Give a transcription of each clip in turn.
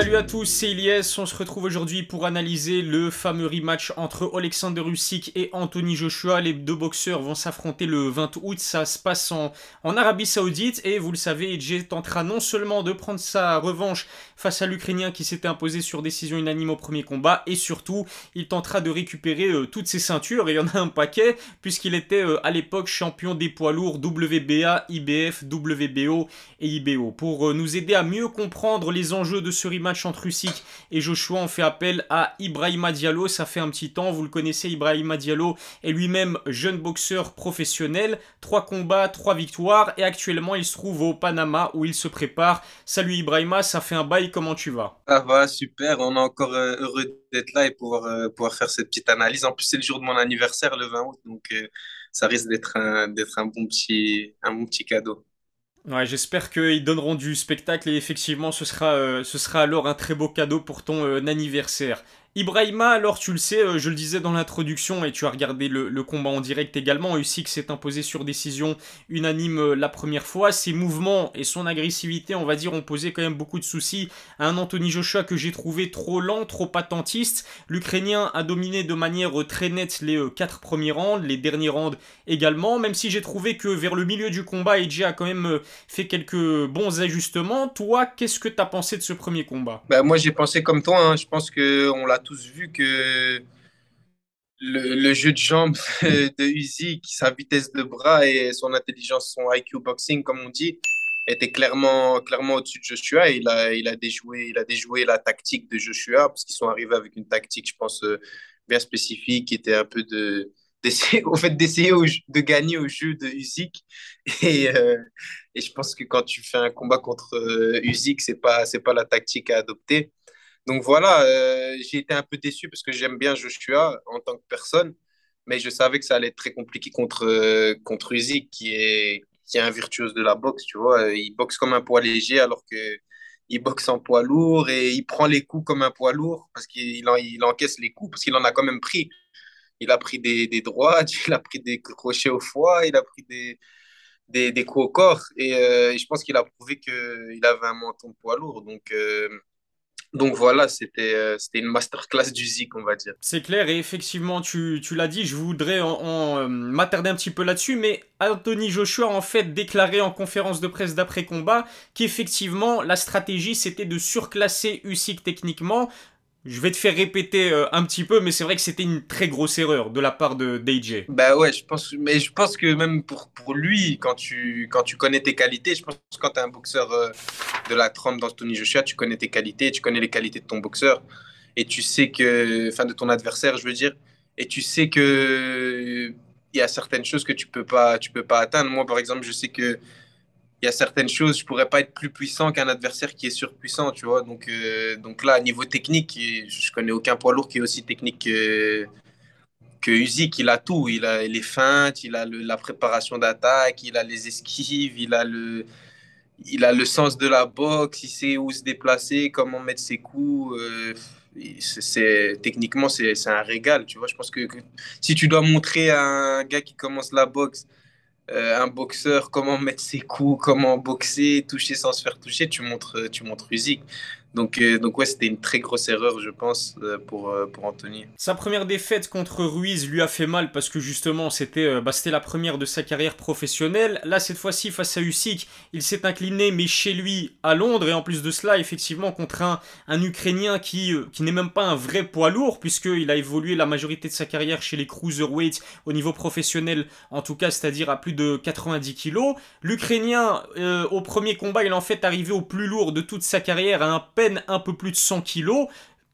Salut à tous, c'est Ilyes. On se retrouve aujourd'hui pour analyser le fameux rematch entre Alexander Usyk et Anthony Joshua. Les deux boxeurs vont s'affronter le 20 août. Ça se passe en, en Arabie Saoudite et vous le savez, AJ tentera non seulement de prendre sa revanche face à l'Ukrainien qui s'était imposé sur décision unanime au premier combat et surtout, il tentera de récupérer euh, toutes ses ceintures et il y en a un paquet puisqu'il était euh, à l'époque champion des poids lourds WBA, IBF, WBO et IBO. Pour euh, nous aider à mieux comprendre les enjeux de ce rematch, match entre Usyk et Joshua, on fait appel à Ibrahima Diallo. Ça fait un petit temps, vous le connaissez, Ibrahima Diallo est lui-même jeune boxeur professionnel. Trois combats, trois victoires et actuellement il se trouve au Panama où il se prépare. Salut Ibrahima, ça fait un bail, comment tu vas? Ça va, super. On est encore euh, heureux d'être là et pouvoir, euh, pouvoir faire cette petite analyse. En plus, c'est le jour de mon anniversaire, le 20 août, donc euh, ça risque d'être un, un, bon un bon petit cadeau. Ouais, j'espère qu'ils donneront du spectacle et effectivement ce sera, euh, ce sera alors un très beau cadeau pour ton euh, anniversaire. Ibrahima, alors tu le sais, euh, je le disais dans l'introduction et tu as regardé le, combat en direct également, Usyk s'est imposé sur décision unanime euh, la première fois. Ses mouvements et son agressivité, on va dire, ont posé quand même beaucoup de soucis à un Anthony Joshua que j'ai trouvé trop lent, trop attentiste. L'Ukrainien a dominé de manière très nette les euh, quatre premiers rounds, les derniers rounds également, même si j'ai trouvé que vers le milieu du combat, AJ a quand même fait quelques bons ajustements. Toi, qu'est-ce que tu as pensé de ce premier combat? Bah, Moi j'ai pensé comme toi, hein. je pense qu'on l'a tous vu que le, jeu de jambes de Uzi, sa vitesse de bras et son intelligence, son IQ boxing, comme on dit, était clairement, clairement au-dessus de Joshua. il a, il, a déjoué, il a déjoué la tactique de Joshua parce qu'ils sont arrivés avec une tactique, je pense, euh, bien spécifique, qui était un peu de au fait d'essayer de gagner au jeu de Usyk et, euh, et je pense que quand tu fais un combat contre euh, Usyk c'est pas pas la tactique à adopter donc voilà, euh, j'ai été un peu déçu parce que j'aime bien Joshua en tant que personne, mais je savais que ça allait être très compliqué contre, euh, contre qui est, qui est un virtuose de la boxe, tu vois. Il boxe comme un poids léger alors que il boxe en poids lourd et il prend les coups comme un poids lourd parce qu'il il encaisse les coups parce qu'il en a quand même pris. Il a pris des, des droites, il a pris des crochets au foie, il a pris des, des, coups au corps et, euh, je pense qu'il a prouvé qu'il avait un menton poids lourd. Donc, donc voilà, c'était euh, une masterclass du Zik, on va dire. C'est clair, et effectivement, tu, tu l'as dit, je voudrais en, euh, m'attarder un petit peu là-dessus, mais Anthony Joshua a en fait déclaré en conférence de presse d'après-combat qu'effectivement, la stratégie, c'était de surclasser Usyk techniquement, je vais te faire répéter euh, un petit peu, mais c'est vrai que c'était une très grosse erreur de la part de DJ. Bah ouais, je pense, mais je pense que même pour, pour lui, quand tu, quand tu connais tes qualités, je pense que quand tu es un boxeur euh, de la trempe d'Anthony Joshua, tu connais tes qualités, tu connais les qualités de ton boxeur, et tu sais que, enfin de ton adversaire, je veux dire, et tu sais que il y a certaines choses que tu peux pas, tu peux pas atteindre. Moi, par exemple, je sais que il y a certaines choses, je pourrais pas être plus puissant qu'un adversaire qui est surpuissant, tu vois. Donc, euh, donc là, niveau technique, je connais aucun poids lourd qui est aussi technique que, que Usyk. Il a tout. Il a les feintes, il a la préparation d'attaque, il a les esquives, il a le, il a le sens de la boxe, il sait où se déplacer, comment mettre ses coups. Euh, c'est techniquement c'est un régal tu vois je pense que, si tu dois montrer à un gars qui commence la boxe euh, un boxeur, comment mettre ses coups, comment boxer, toucher sans se faire toucher, tu montres, tu montres Usyk. Donc, euh, donc ouais, c'était une très grosse erreur, je pense, euh, pour, euh, pour Anthony. Sa première défaite contre Ruiz lui a fait mal parce que justement, c'était bah, la première de sa carrière professionnelle. Là, cette fois-ci, face à Usyk, il s'est incliné, mais chez lui, à Londres. Et en plus de cela, effectivement, contre un, un Ukrainien qui, qui n'est même pas un vrai poids lourd, puisqu'il a évolué la majorité de sa carrière chez les cruiserweights au niveau professionnel, en tout cas, c'est-à-dire à plus de 90 kilos. L'Ukrainien, au premier combat, il est en fait arrivé au plus lourd de toute sa carrière, à un un peu plus de 100 kilos.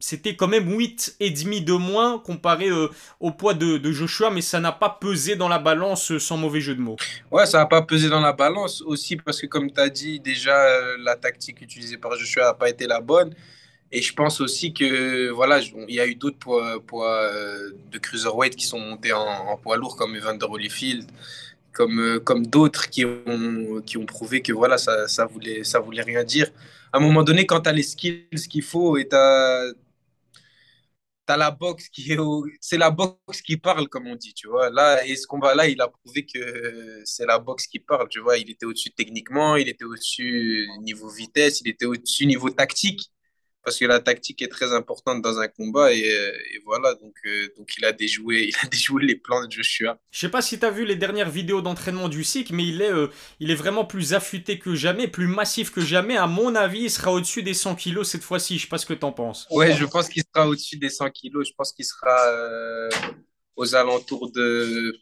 C'était quand même 8,5 de moins comparé euh, au poids de, Joshua, mais ça n'a pas pesé dans la balance euh, sans mauvais jeu de mots. Ouais, ça n'a pas pesé dans la balance aussi parce que, comme tu as dit, déjà, euh, la tactique utilisée par Joshua n'a pas été la bonne. Et je pense aussi que voilà, il y a eu d'autres poids, poids de cruiserweight qui sont montés en, poids lourd comme Evander Holyfield, comme, comme d'autres qui ont, qui ont prouvé que voilà, ça, ça, voulait, ça voulait rien dire à un moment donné, quand tu as les skills qu'il faut et tu as, la boxe qui est. C'est la boxe qui parle, comme on dit, tu vois. Là, et ce combat-là, il a prouvé que c'est la boxe qui parle, tu vois. Il était au-dessus techniquement, il était au-dessus niveau vitesse, il était au-dessus niveau tactique. Parce que la tactique est très importante dans un combat et, euh, voilà donc euh, donc il a déjoué il a déjoué les plans de Joshua. Je sais pas si tu as vu les dernières vidéos d'entraînement du SIC mais il est euh, il est vraiment plus affûté que jamais, plus massif que jamais. À mon avis, il sera au-dessus des 100 kilos cette fois-ci. Je sais pas ce que tu en penses. Ouais, je pense qu'il sera au-dessus des 100 kilos. Je pense qu'il sera aux alentours de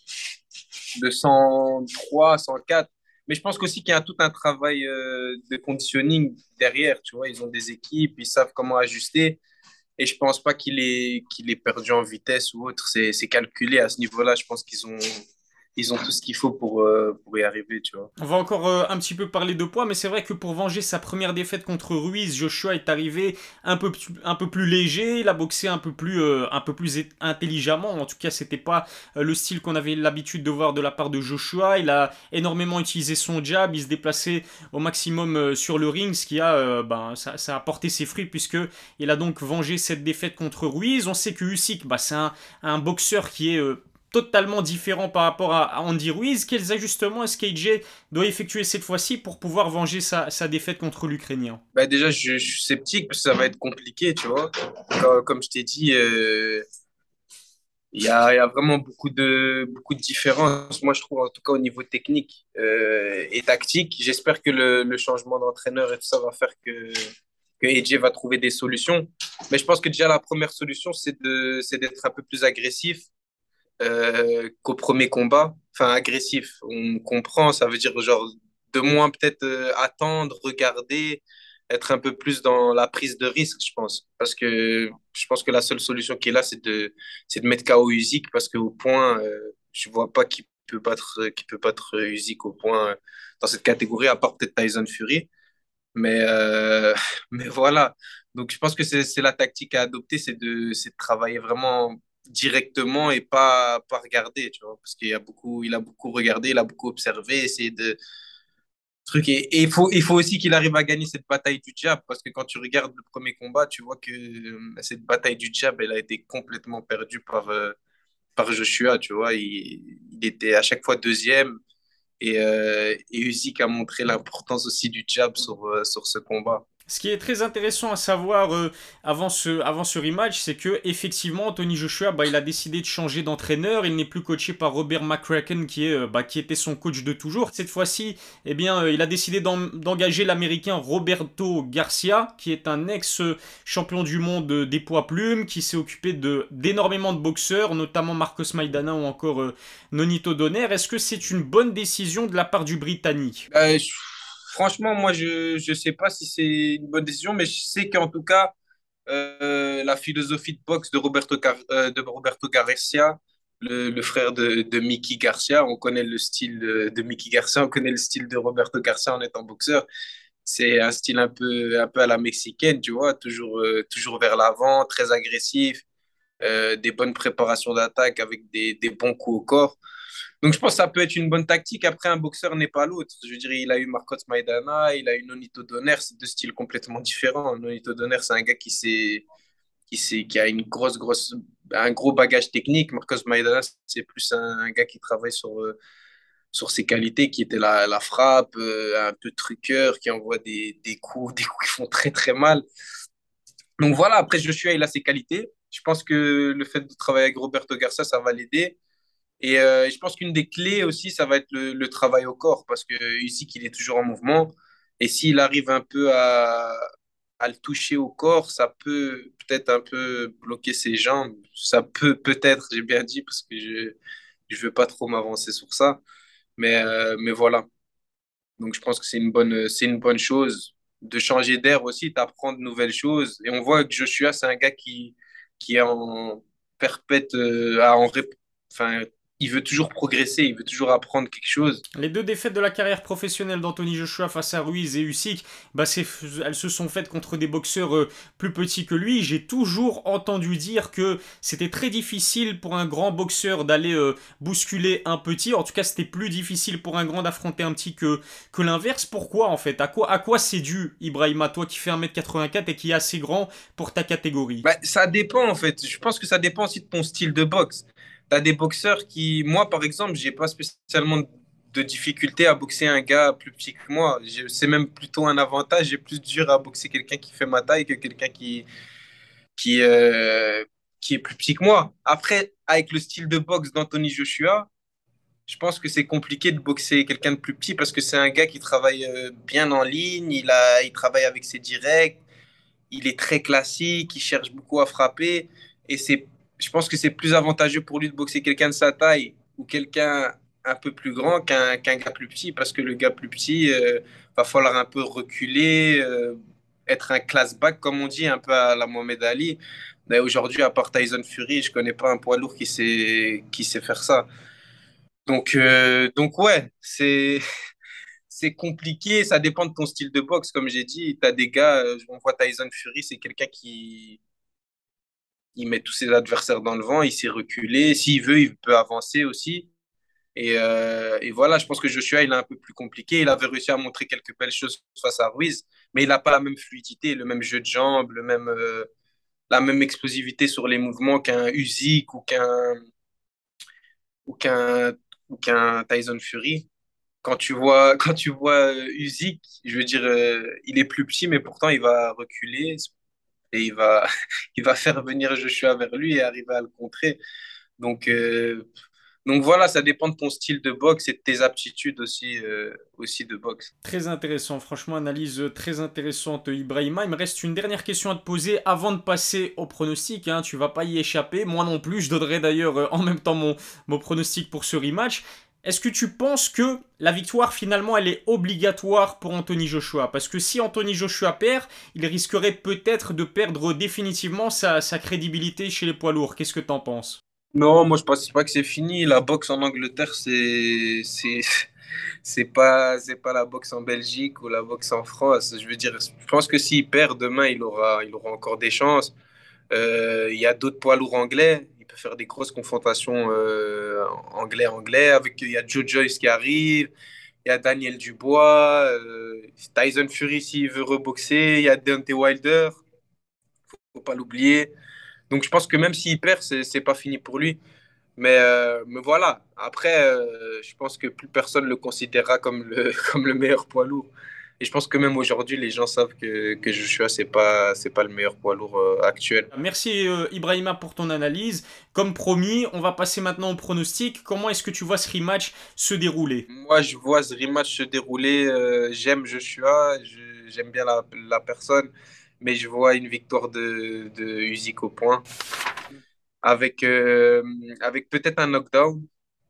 de 103, 104 mais je pense aussi qu'il y a tout un travail euh, de conditioning derrière. Tu vois, ils ont des équipes, ils savent comment ajuster. Et je pense pas qu'il est, qu'il est perdu en vitesse ou autre. C'est calculé à ce niveau-là. Je pense qu'ils ont, ils ont tout ce qu'il faut pour, euh, pour y arriver, tu vois. On va encore euh, un petit peu parler de poids, mais c'est vrai que pour venger sa première défaite contre Ruiz, Joshua est arrivé un peu, plus léger, il a boxé un peu plus, euh, intelligemment. En tout cas, c'était pas le style qu'on avait l'habitude de voir de la part de Joshua. Il a énormément utilisé son jab, il se déplaçait au maximum sur le ring, ce qui a, ben, porté ses fruits puisque il a donc vengé cette défaite contre Ruiz. On sait que Usyk, bah, c'est un boxeur qui est totalement différent par rapport à Andy Ruiz. Quels ajustements est-ce qu'AJ doit effectuer cette fois-ci pour pouvoir venger sa, défaite contre l'Ukrainien? Bah Déjà, je, suis sceptique ça va être compliqué, tu vois. Comme, je t'ai dit, euh, il y, a, vraiment beaucoup de, beaucoup de différences. Moi, je trouve, en tout cas, au niveau technique euh, et tactique, j'espère que le, changement d'entraîneur et tout ça va faire que que AJ va trouver des solutions. Mais je pense que déjà la première solution, c'est d'être un peu plus agressif, euh, qu'au premier combat. Enfin, agressif, on comprend, ça veut dire genre de moins peut-être euh, attendre, regarder, être un peu plus dans la prise de risque, je pense. Parce que je pense que la seule solution qui est là, c'est de, c'est de mettre KO Usyk parce qu'au point, euh, je vois pas qui peut battre, qui peut battre Usyk au point dans cette catégorie, à part peut-être Tyson Fury. Mais, mais voilà. Donc, je pense que c'est la tactique à adopter, c'est de, de travailler vraiment directement et pas, pas regarder, tu vois, parce qu'il a beaucoup, il a beaucoup regardé, il a beaucoup observé, essayé de truc et, il faut il faut aussi qu'il arrive à gagner cette bataille du jab parce que quand tu regardes le premier combat, tu vois que euh, cette bataille du jab, elle a été complètement perdue par euh, par Joshua, tu vois, il, était à chaque fois deuxième et euh, et a montré l'importance aussi du jab sur sur ce combat. Ce qui est très intéressant à savoir euh, avant, ce, avant ce rematch, c'est que effectivement Tony Joshua, bah, il a décidé de changer d'entraîneur. Il n'est plus coaché par Robert McCracken qui, est, euh, bah, était son coach de toujours. Cette fois-ci, eh bien, euh, il a décidé d'engager l'Américain Roberto Garcia, qui est un ex-champion du monde des poids plumes, qui s'est occupé d'énormément de, boxeurs, notamment Marcos Maidana ou encore Nonito Donner. Est-ce que c'est une bonne décision de la part du Britannique? Franchement, moi, je ne sais pas si c'est une bonne décision, mais je sais qu'en tout cas, euh, la philosophie de boxe de Roberto, euh, de Roberto Garcia, le, frère de, de, Mickey Garcia, on connaît le style de, Mickey Garcia, on connaît le style de Roberto Garcia en étant boxeur. C'est un style un peu, un peu à la mexicaine, tu vois, toujours, euh, toujours vers l'avant, très agressif, des bonnes préparations d'attaque avec des, des bons coups au corps. Donc, je pense que ça peut être une bonne tactique. Après, un boxeur n'est pas l'autre. Je dirais, il a eu Marcos Maidana, il a eu Nonito Donner, c'est deux styles complètement différents. Nonito Donner, c'est un gars qui, qui, qui a une grosse, grosse, un gros bagage technique. Marcos Maidana, c'est plus un, gars qui travaille sur, euh, sur ses qualités, qui était la, la frappe, euh, un peu truqueur, qui envoie des, des, coups, des coups qui font très, très mal. Donc voilà, après, Joshua, il a ses qualités. Je pense que le fait de travailler avec Roberto Garcia, ça va l'aider. Et euh, je pense qu'une des clés aussi, ça va être le, travail au corps, parce que ici, qu'il est toujours en mouvement. Et s'il arrive un peu à, le toucher au corps, ça peut peut-être un peu bloquer ses jambes. Ça peut peut-être, j'ai bien dit, parce que je ne veux pas trop m'avancer sur ça. Mais, euh, mais voilà. Donc je pense que c'est une bonne, une bonne chose de changer d'air aussi, d'apprendre de nouvelles choses. Et on voit que Joshua, c'est un gars qui, qui est en perpète, euh, enfin, il veut toujours progresser, il veut toujours apprendre quelque chose. Les deux défaites de la carrière professionnelle d'Anthony Joshua face à Ruiz et Usyk, bah elles se sont faites contre des boxeurs euh, plus petits que lui. J'ai toujours entendu dire que c'était très difficile pour un grand boxeur d'aller euh, bousculer un petit. En tout cas, c'était plus difficile pour un grand d'affronter un petit que, que l'inverse. Pourquoi en fait? À quoi, à quoi c'est dû, Ibrahima, toi qui fais 1m84 et qui est assez grand pour ta catégorie? Bah, Ça dépend en fait. Je pense que ça dépend aussi de ton style de boxe tu as des boxeurs qui, moi par exemple, j'ai pas spécialement de difficulté à boxer un gars plus petit que moi. C'est même plutôt un avantage. J'ai plus dur à boxer quelqu'un qui fait ma taille que quelqu'un qui, qui, euh, qui est plus petit que moi. Après, avec le style de boxe d'Anthony Joshua, je pense que c'est compliqué de boxer quelqu'un de plus petit parce que c'est un gars qui travaille euh, bien en ligne, il, a, il travaille avec ses directs, il est très classique, il cherche beaucoup à frapper. Et c'est, je pense que c'est plus avantageux pour lui de boxer quelqu'un de sa taille ou quelqu'un un peu plus grand qu'un qu'un gars plus petit parce que le gars plus petit euh, va falloir un peu reculer, euh, être un class back comme on dit, un peu à la Mohamed Ali. Aujourd'hui, à part Tyson Fury, je connais pas un poids lourd qui sait, qui sait faire ça. Donc, euh, donc ouais, c'est c'est compliqué, ça dépend de ton style de boxe. Comme j'ai dit, tu as des gars, on voit Tyson Fury, c'est quelqu'un qui il met tous ses adversaires dans le vent, il sait reculer. S'il veut, il peut avancer aussi. Et, euh, et, voilà, je pense que Joshua, il est un peu plus compliqué. Il avait réussi à montrer quelques belles choses face à Ruiz, mais il n'a pas la même fluidité, le même jeu de jambes, le même, euh, la même explosivité sur les mouvements qu'un Usyk ou qu'un ou qu'un ou qu'un Tyson Fury. Quand tu vois quand tu vois euh, Usyk, je veux dire, il est plus petit, mais pourtant il va reculer et il va il va faire venir Joshua vers lui et arriver à le contrer. Donc donc voilà, ça dépend de ton style de boxe et de tes aptitudes aussi, euh, aussi de boxe. Très intéressant, franchement, analyse très intéressante, Ibrahima. Il me reste une dernière question à te poser avant de passer au pronostic. Hein. Tu vas pas y échapper, moi non plus. Je donnerai d'ailleurs euh, en même temps mon, mon pronostic pour ce rematch. Est-ce que tu penses que la victoire finalement elle est obligatoire pour Anthony Joshua? Parce que si Anthony Joshua perd, il risquerait peut-être de perdre définitivement sa, crédibilité chez les poids lourds. Qu'est-ce que tu en penses? Non, moi je pense pas que c'est fini. La boxe en Angleterre, c'est c'est pas pas la boxe en Belgique ou la boxe en France. Je veux dire, je pense que s'il perd demain, il aura il aura encore des chances. Euh, il y a d'autres poids lourds anglais. Il peut faire des grosses confrontations euh, anglais anglais. Avec il y a Joe Joyce qui arrive. Il y a Daniel Dubois, euh, Tyson Fury s'il veut reboxer, il y a Deontay Wilder, faut pas l'oublier. Donc je pense que même s'il perd, c'est pas fini pour lui. Mais, euh, mais voilà, après, euh, je pense que plus personne le considérera comme le, comme le meilleur poids lourd. Et je pense que même aujourd'hui, les gens savent que, que Joshua, ce n'est pas, pas le meilleur poids lourd euh, actuel. Merci Ibrahima pour ton analyse. Comme promis, on va passer maintenant au pronostic. Comment est-ce que tu vois ce rematch se dérouler? Moi, je vois ce rematch se dérouler. J'aime Joshua, j'aime bien la, la personne mais je vois une victoire de, de Usyk au point, avec, euh, avec peut-être un knockdown.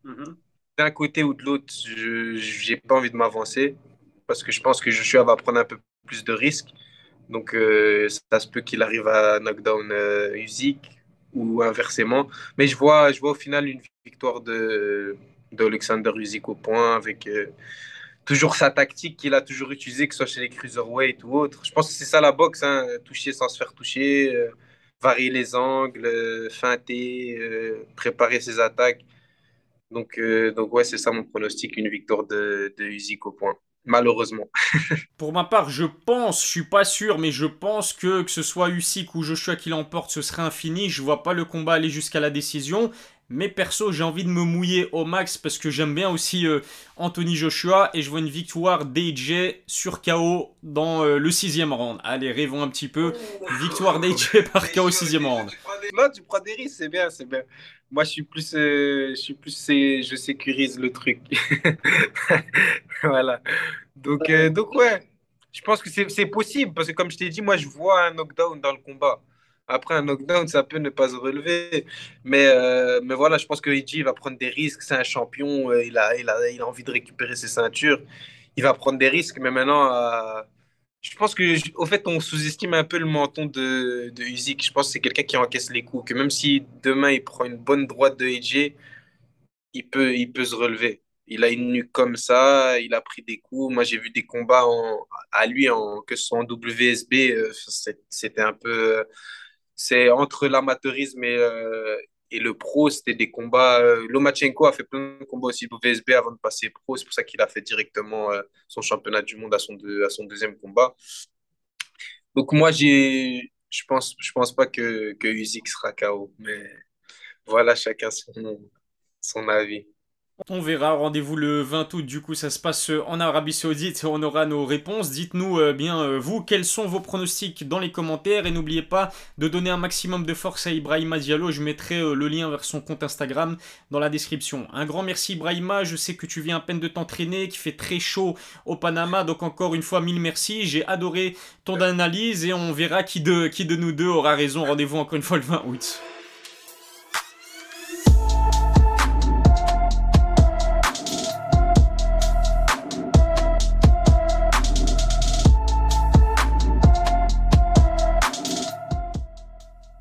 Mhm. D'un côté ou de l'autre, je n'ai pas envie de m'avancer, parce que je pense que Joshua va prendre un peu plus de risques. Donc, euh, ça se peut qu'il arrive à knockdown euh, Usyk ou inversement. Mais je vois, je vois au final une victoire de d'Alexander Usyk au point avec toujours sa tactique qu'il a toujours utilisée, que ce soit chez les cruiserweight ou autre. Je pense que c'est ça la boxe, hein, toucher sans se faire toucher, euh, varier les angles, euh, feinter, euh, préparer ses attaques. Donc, donc ouais, c'est ça mon pronostic, une victoire de, de Usyk au point. Malheureusement. Pour ma part, je pense, je suis pas sûr, mais je pense que que ce soit Usyk ou Joshua qui l'emporte, ce serait infini. Je vois pas le combat aller jusqu'à la décision. Mais perso, j'ai envie de me mouiller au max parce que j'aime bien aussi euh, Anthony Joshua et je vois une victoire d'AJ sur KO dans euh, le sixième round. Allez, rêvons un petit peu. Victoire d'AJ par KO sixième round. Non, tu prends des risques, c'est bien, c'est bien. Moi, je suis plus, euh, je suis plus, je sécurise le truc. voilà. Donc, donc ouais, je pense que c'est possible parce que comme je t'ai dit, moi, je vois un knockdown dans le combat. Après, un knockdown, ça peut ne pas se relever. Mais, euh, mais voilà, je pense que Iji va prendre des risques. C'est un champion. Euh, il, a, il, a, il a envie de récupérer ses ceintures. Il va prendre des risques. Mais maintenant, euh, je pense que, au fait, on sous-estime un peu le menton de, de Usyk. Je pense que c'est quelqu'un qui encaisse les coups. Que même si demain, il prend une bonne droite de AJ, il peut, il peut se relever. Il a une nuque comme ça, il a pris des coups. Moi, j'ai vu des combats à lui, que ce soit en WSB, c'était un peu c'est entre l'amateurisme et, euh, et, le pro, c'était des combats. Euh, Lomachenko a fait plein de combats aussi pour VSB avant de passer pro. C'est pour ça qu'il a fait directement euh, son championnat du monde à son, deuxième combat. Donc moi, j'ai, je pense, je pense pas que, que Usyk sera KO, mais voilà, chacun son avis. On verra, rendez-vous le 20 août, du coup ça se passe en Arabie Saoudite et on aura nos réponses. Dites-nous euh, bien euh, vous quels sont vos pronostics dans les commentaires et n'oubliez pas de donner un maximum de force à Ibrahima Diallo. Je mettrai euh, le lien vers son compte Instagram dans la description. Un grand merci Ibrahima, je sais que tu viens à peine de t'entraîner, qu'il fait très chaud au Panama, donc encore une fois mille merci. J'ai adoré ton analyse et on verra qui de, qui de nous deux aura raison. Rendez-vous encore une fois le 20 août.